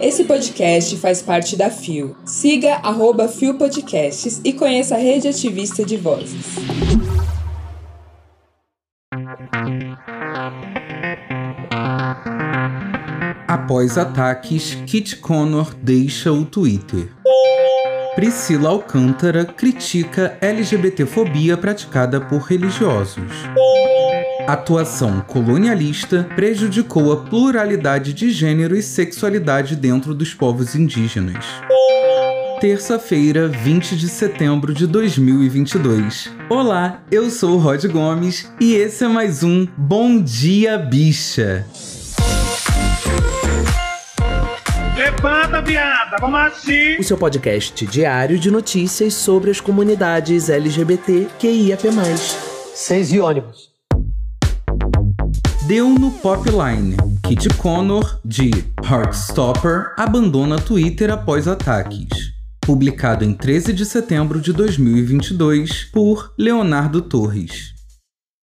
Esse podcast faz parte da FIO. Siga arroba FIO Podcasts e conheça a rede ativista de vozes. Após ataques, Kit Connor deixa o Twitter. Priscila Alcântara critica LGBTfobia praticada por religiosos. Atuação colonialista prejudicou a pluralidade de gênero e sexualidade dentro dos povos indígenas. Terça-feira, 20 de setembro de 2022. Olá, eu sou o Rod Gomes e esse é mais um Bom Dia Bicha. Levanta, viada, vamos assim. O seu podcast diário de notícias sobre as comunidades LGBT QIAP+. Seis e ônibus. Deu no Popline. Kit Connor, de Heartstopper, abandona Twitter após ataques. Publicado em 13 de setembro de 2022 por Leonardo Torres.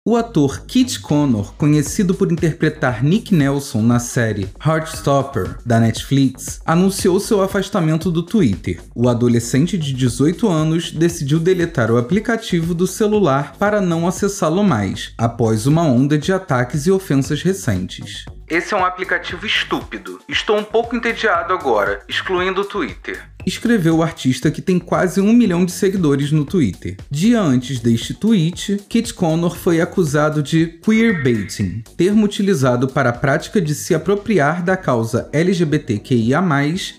O ator Kit Connor, conhecido por interpretar Nick Nelson na série Heartstopper da Netflix, anunciou seu afastamento do Twitter. O adolescente de 18 anos decidiu deletar o aplicativo do celular para não acessá-lo mais, após uma onda de ataques e ofensas recentes. Esse é um aplicativo estúpido. Estou um pouco entediado agora, excluindo o Twitter. Escreveu o artista que tem quase um milhão de seguidores no Twitter. Dia antes deste tweet, Kit Connor foi acusado de queerbaiting, termo utilizado para a prática de se apropriar da causa LGBTQIA+,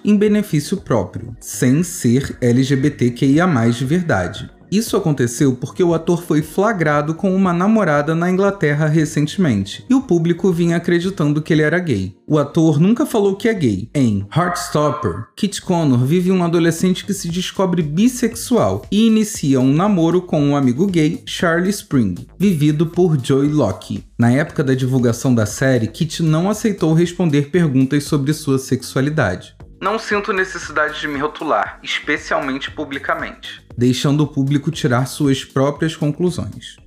em benefício próprio, sem ser LGBTQIA+, de verdade. Isso aconteceu porque o ator foi flagrado com uma namorada na Inglaterra recentemente, e o público vinha acreditando que ele era gay. O ator nunca falou que é gay. Em Heartstopper, Kit Connor vive um adolescente que se descobre bissexual e inicia um namoro com um amigo gay, Charlie Spring, vivido por Joey Locke. Na época da divulgação da série, Kit não aceitou responder perguntas sobre sua sexualidade. Não sinto necessidade de me rotular, especialmente publicamente. Deixando o público tirar suas próprias conclusões.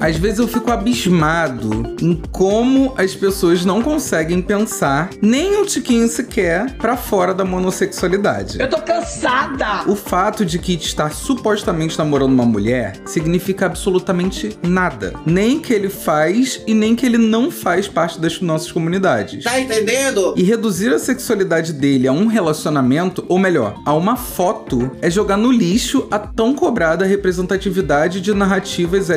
Às vezes eu fico abismado em como as pessoas não conseguem pensar nem um tiquinho sequer para fora da monossexualidade. Eu tô cansada! O fato de Kit estar supostamente namorando uma mulher significa absolutamente nada. Nem que ele faz e nem que ele não faz parte das nossas comunidades. Tá entendendo? E reduzir a sexualidade dele a um relacionamento, ou melhor, a uma foto, é jogar no lixo a tão cobrada representatividade de narrativas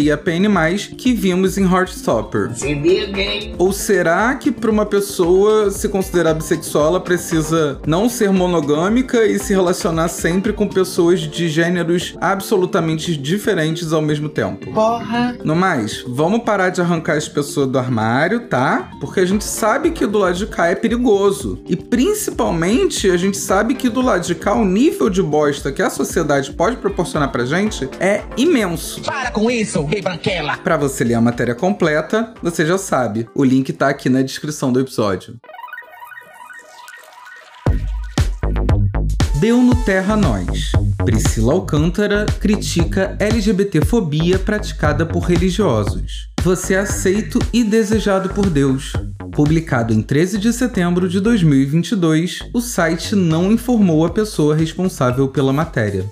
LGBTQIAPN+, que vimos em Heartstopper. Se liguem. Ou será que para uma pessoa se considerar bissexual, ela precisa não ser monogâmica e se relacionar sempre com pessoas de gêneros absolutamente diferentes ao mesmo tempo? Porra. No mais, vamos parar de arrancar as pessoas do armário, tá? Porque a gente sabe que do lado de cá é perigoso. E principalmente a gente sabe que do lado de cá o nível de bosta que a sociedade pode proporcionar pra gente é imenso. Para com isso, branquela. Para você ler a matéria completa, você já sabe. O link tá aqui na descrição do episódio. Deu no Terra Nós. Priscila Alcântara critica LGBTfobia praticada por religiosos. Você é aceito e desejado por Deus. Publicado em 13 de setembro de 2022, o site não informou a pessoa responsável pela matéria.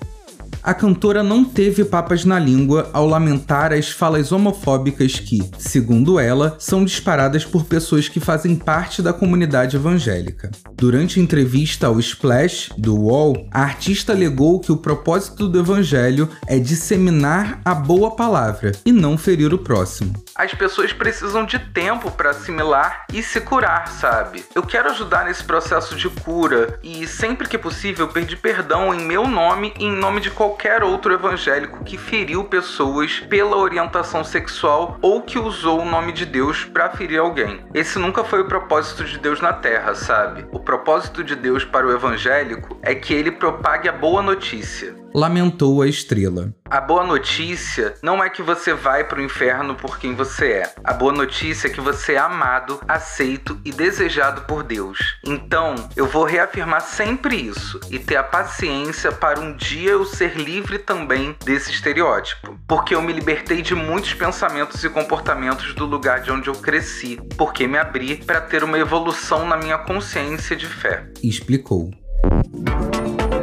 A cantora não teve papas na língua ao lamentar as falas homofóbicas que, segundo ela, são disparadas por pessoas que fazem parte da comunidade evangélica. Durante entrevista ao Splash, do UOL, a artista alegou que o propósito do evangelho é disseminar a boa palavra e não ferir o próximo. As pessoas precisam de tempo para assimilar e se curar, sabe? Eu quero ajudar nesse processo de cura e, sempre que possível, pedir perdão em meu nome e em nome de qualquer outro evangélico que feriu pessoas pela orientação sexual ou que usou o nome de Deus para ferir alguém. Esse nunca foi o propósito de Deus na Terra, sabe? O propósito de Deus para o evangélico é que ele propague a boa notícia. Lamentou a estrela. A boa notícia não é que você vai para o inferno por quem você é. A boa notícia é que você é amado, aceito e desejado por Deus. Então, eu vou reafirmar sempre isso e ter a paciência para um dia eu ser livre também desse estereótipo. Porque eu me libertei de muitos pensamentos e comportamentos do lugar de onde eu cresci, porque me abri para ter uma evolução na minha consciência de fé. Explicou.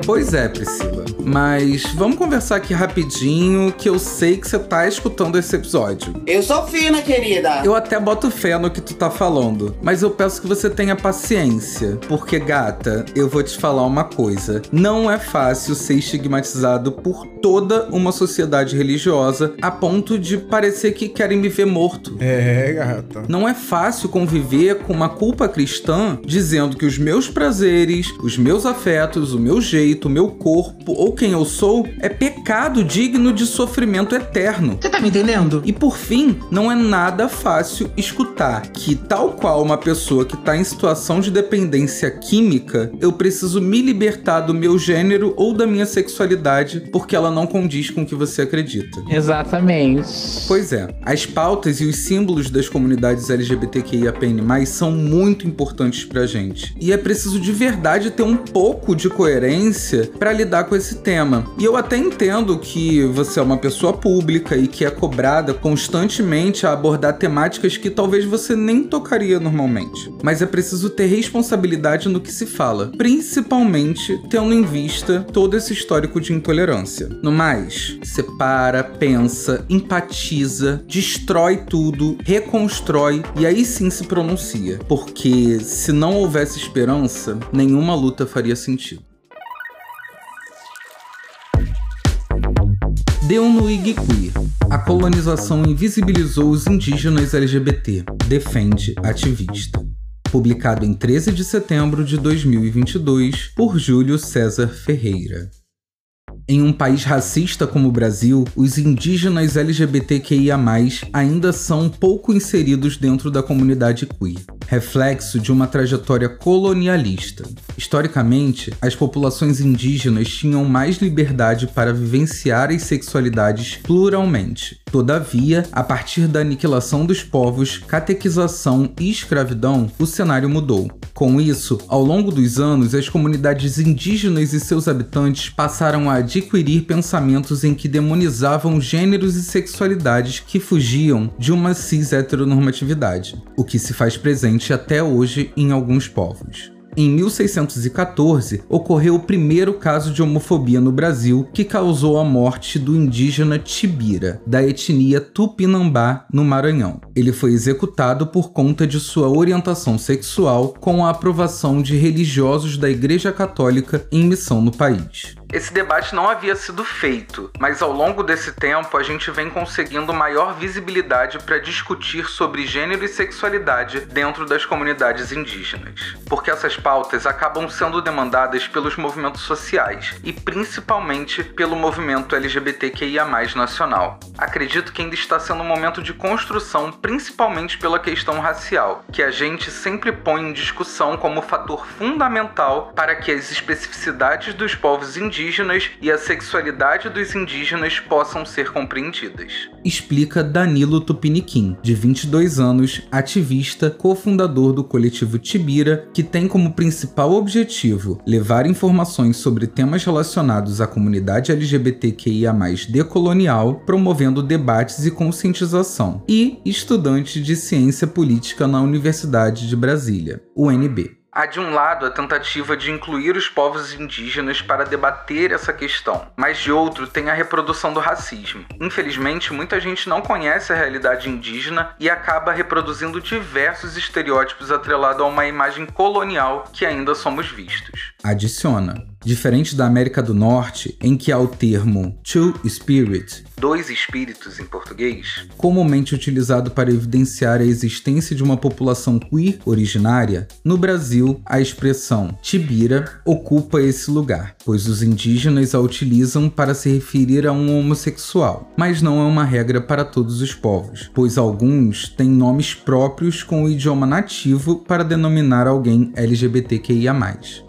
Pois é, Priscila. Mas vamos conversar aqui rapidinho, que eu sei que você tá escutando esse episódio. Eu sou fina, querida. Eu até boto fé no que tu tá falando, mas eu peço que você tenha paciência, porque gata, eu vou te falar uma coisa. Não é fácil ser estigmatizado por toda uma sociedade religiosa a ponto de parecer que querem me ver morto. É, gata. Não é fácil conviver com uma culpa cristã dizendo que os meus prazeres, os meus afetos, o meu jeito, o meu corpo ou quem eu sou é pecado digno de sofrimento eterno. Você tá me entendendo? E por fim, não é nada fácil escutar que, tal qual uma pessoa que está em situação de dependência química, eu preciso me libertar do meu gênero ou da minha sexualidade porque ela não condiz com o que você acredita. Exatamente. Pois é, as pautas e os símbolos das comunidades LGBTQIAPN+, são muito importantes pra gente. E é preciso de verdade ter um pouco de coerência para lidar com esse tema. E eu até entendo que você é uma pessoa pública e que é cobrada constantemente a abordar temáticas que talvez você nem tocaria normalmente. Mas é preciso ter responsabilidade no que se fala, principalmente tendo em vista todo esse histórico de intolerância. No mais, separa, pensa, empatiza, destrói tudo, reconstrói e aí sim se pronuncia. Porque se não houvesse esperança, nenhuma luta faria sentido. Deu no Queer. A colonização invisibilizou os indígenas LGBT. Defende ativista. Publicado em 13 de setembro de 2022 por Júlio César Ferreira. Em um país racista como o Brasil, os indígenas LGBTQIA ainda são pouco inseridos dentro da comunidade queer, reflexo de uma trajetória colonialista. Historicamente, as populações indígenas tinham mais liberdade para vivenciar as sexualidades pluralmente. Todavia, a partir da aniquilação dos povos, catequização e escravidão, o cenário mudou. Com isso, ao longo dos anos, as comunidades indígenas e seus habitantes passaram a adquirir pensamentos em que demonizavam gêneros e sexualidades que fugiam de uma cis heteronormatividade, o que se faz presente até hoje em alguns povos. Em 1614, ocorreu o primeiro caso de homofobia no Brasil que causou a morte do indígena Tibira, da etnia Tupinambá, no Maranhão. Ele foi executado por conta de sua orientação sexual com a aprovação de religiosos da Igreja Católica em missão no país. Esse debate não havia sido feito, mas ao longo desse tempo a gente vem conseguindo maior visibilidade para discutir sobre gênero e sexualidade dentro das comunidades indígenas. Porque essas pautas acabam sendo demandadas pelos movimentos sociais e principalmente pelo movimento LGBTQIA nacional. Acredito que ainda está sendo um momento de construção, principalmente pela questão racial, que a gente sempre põe em discussão como fator fundamental para que as especificidades dos povos indígenas indígenas e a sexualidade dos indígenas possam ser compreendidas. Explica Danilo Tupiniquim, de 22 anos, ativista, cofundador do coletivo Tibira, que tem como principal objetivo levar informações sobre temas relacionados à comunidade LGBTQIA+ decolonial, promovendo debates e conscientização, e estudante de ciência política na Universidade de Brasília, UNB. Há de um lado a tentativa de incluir os povos indígenas para debater essa questão, mas de outro tem a reprodução do racismo. Infelizmente, muita gente não conhece a realidade indígena e acaba reproduzindo diversos estereótipos atrelados a uma imagem colonial que ainda somos vistos. Adiciona. Diferente da América do Norte, em que há o termo two spirit, dois espíritos em português, comumente utilizado para evidenciar a existência de uma população queer originária, no Brasil a expressão tibira ocupa esse lugar, pois os indígenas a utilizam para se referir a um homossexual, mas não é uma regra para todos os povos, pois alguns têm nomes próprios com o idioma nativo para denominar alguém LGBTQIA.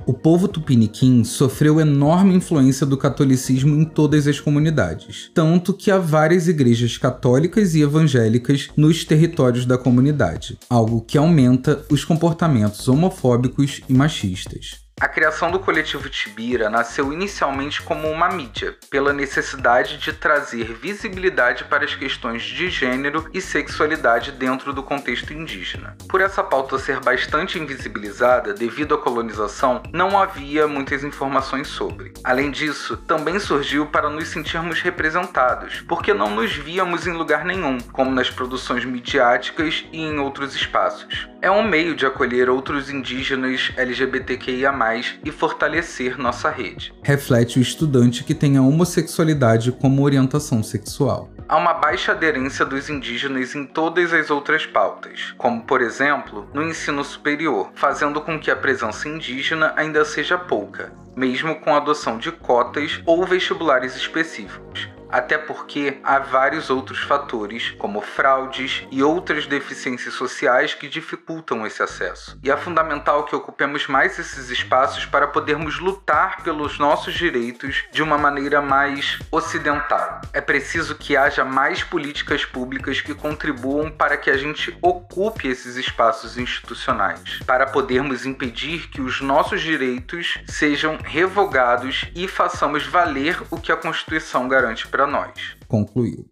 O povo tupiniquim sofreu enorme influência do catolicismo em todas as comunidades, tanto que há várias igrejas católicas e evangélicas nos territórios da comunidade, algo que aumenta os comportamentos homofóbicos e machistas. A criação do coletivo Tibira nasceu inicialmente como uma mídia, pela necessidade de trazer visibilidade para as questões de gênero e sexualidade dentro do contexto indígena. Por essa pauta ser bastante invisibilizada devido à colonização, não havia muitas informações sobre. Além disso, também surgiu para nos sentirmos representados, porque não nos víamos em lugar nenhum, como nas produções midiáticas e em outros espaços. É um meio de acolher outros indígenas LGBTQIA e fortalecer nossa rede. Reflete o estudante que tem a homossexualidade como orientação sexual. Há uma baixa aderência dos indígenas em todas as outras pautas, como por exemplo no ensino superior, fazendo com que a presença indígena ainda seja pouca, mesmo com adoção de cotas ou vestibulares específicos até porque há vários outros fatores, como fraudes e outras deficiências sociais que dificultam esse acesso. E é fundamental que ocupemos mais esses espaços para podermos lutar pelos nossos direitos de uma maneira mais ocidental. É preciso que haja mais políticas públicas que contribuam para que a gente ocupe esses espaços institucionais, para podermos impedir que os nossos direitos sejam revogados e façamos valer o que a Constituição garante para nós. Concluiu.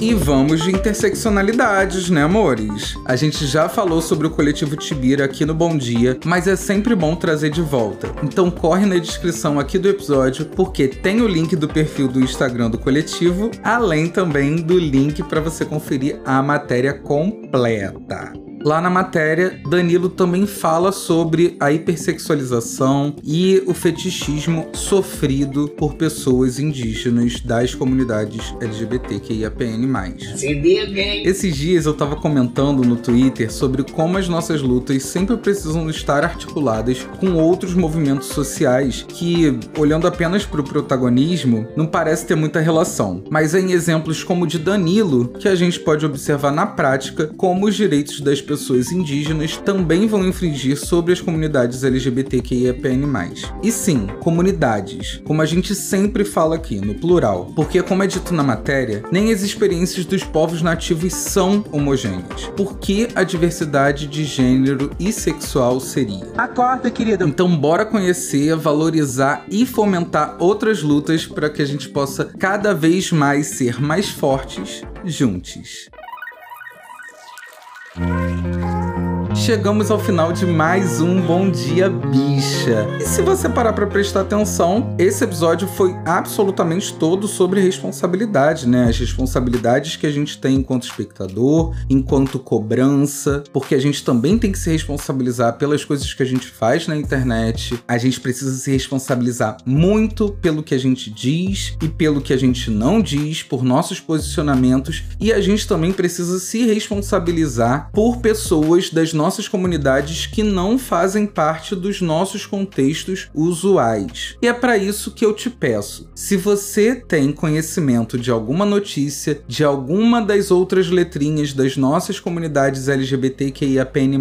E vamos de interseccionalidades, né, amores? A gente já falou sobre o coletivo Tibira aqui no Bom Dia, mas é sempre bom trazer de volta. Então corre na descrição aqui do episódio, porque tem o link do perfil do Instagram do coletivo, além também do link para você conferir a matéria completa. Lá na matéria, Danilo também fala sobre a hipersexualização e o fetichismo sofrido por pessoas indígenas das comunidades LGBTQIAPN+. Esses dias eu tava comentando no Twitter sobre como as nossas lutas sempre precisam estar articuladas com outros movimentos sociais que, olhando apenas para o protagonismo, não parece ter muita relação. Mas é em exemplos como o de Danilo que a gente pode observar na prática como os direitos das pessoas indígenas também vão infringir sobre as comunidades LGBTQIAPN+. E sim, comunidades, como a gente sempre fala aqui, no plural, porque como é dito na matéria, nem as experiências dos povos nativos são homogêneas. Por que a diversidade de gênero e sexual seria? Acorda, querida. Então bora conhecer, valorizar e fomentar outras lutas para que a gente possa cada vez mais ser mais fortes juntos. Bye. Chegamos ao final de mais um Bom Dia Bicha. E se você parar para prestar atenção, esse episódio foi absolutamente todo sobre responsabilidade, né? As responsabilidades que a gente tem enquanto espectador, enquanto cobrança, porque a gente também tem que se responsabilizar pelas coisas que a gente faz na internet. A gente precisa se responsabilizar muito pelo que a gente diz e pelo que a gente não diz, por nossos posicionamentos, e a gente também precisa se responsabilizar por pessoas das nossas comunidades que não fazem parte dos nossos contextos usuais. E é para isso que eu te peço: se você tem conhecimento de alguma notícia, de alguma das outras letrinhas das nossas comunidades LGBTQIAPN+,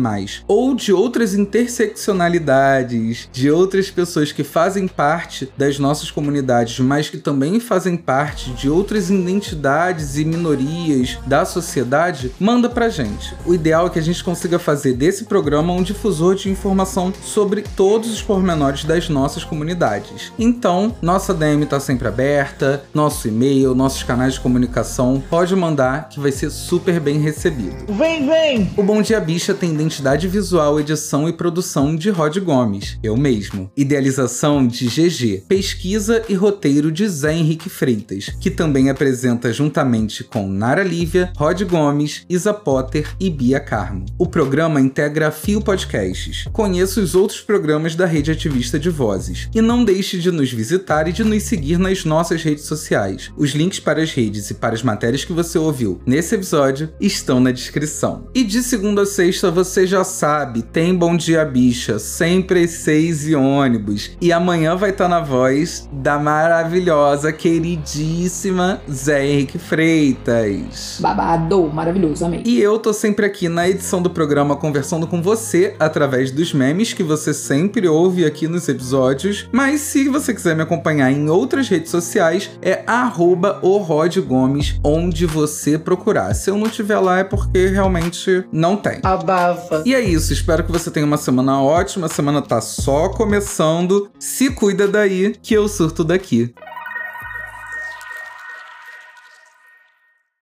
ou de outras interseccionalidades, de outras pessoas que fazem parte das nossas comunidades, mas que também fazem parte de outras identidades e minorias da sociedade, manda pra gente. O ideal é que a gente consiga fazer desse programa um difusor de informação sobre todos os pormenores das nossas comunidades. Então, nossa DM está sempre aberta, nosso e-mail, nossos canais de comunicação, pode mandar que vai ser super bem recebido. Vem, vem! O Bom Dia Bicha tem identidade visual, edição e produção de Rod Gomes, eu mesmo. Idealização de GG, pesquisa e roteiro de Zé Henrique Freitas, que também apresenta juntamente com Nara Lívia, Rod Gomes, Isa Potter e Bia Carmo. O programa integra Fio Podcasts. Conheça os outros programas da rede ativista de vozes. E não deixe de nos visitar e de nos seguir nas nossas redes sociais. Os links para as redes e para as matérias que você ouviu nesse episódio estão na descrição. E de segunda a sexta, você já sabe, tem Bom Dia Bicha, sempre às seis e ônibus. E amanhã vai estar na voz da maravilhosa, queridíssima Zé Henrique Freitas. Babado, maravilhoso, amei. E eu tô sempre aqui na edição do programa conversando conversando com você através dos memes que você sempre ouve aqui nos episódios. Mas se você quiser me acompanhar em outras redes sociais, é arroba o Rod Gomes, onde você procurar. Se eu não tiver lá é porque realmente não tem. Abafa. E é isso, espero que você tenha uma semana ótima. A semana tá só começando. Se cuida daí, que eu surto daqui.